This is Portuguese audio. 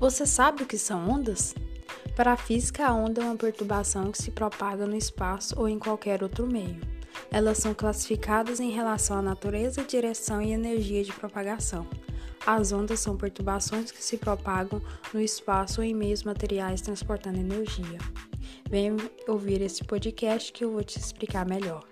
Você sabe o que são ondas? Para a física, a onda é uma perturbação que se propaga no espaço ou em qualquer outro meio. Elas são classificadas em relação à natureza, direção e energia de propagação. As ondas são perturbações que se propagam no espaço ou em meios materiais transportando energia. Venha ouvir esse podcast que eu vou te explicar melhor.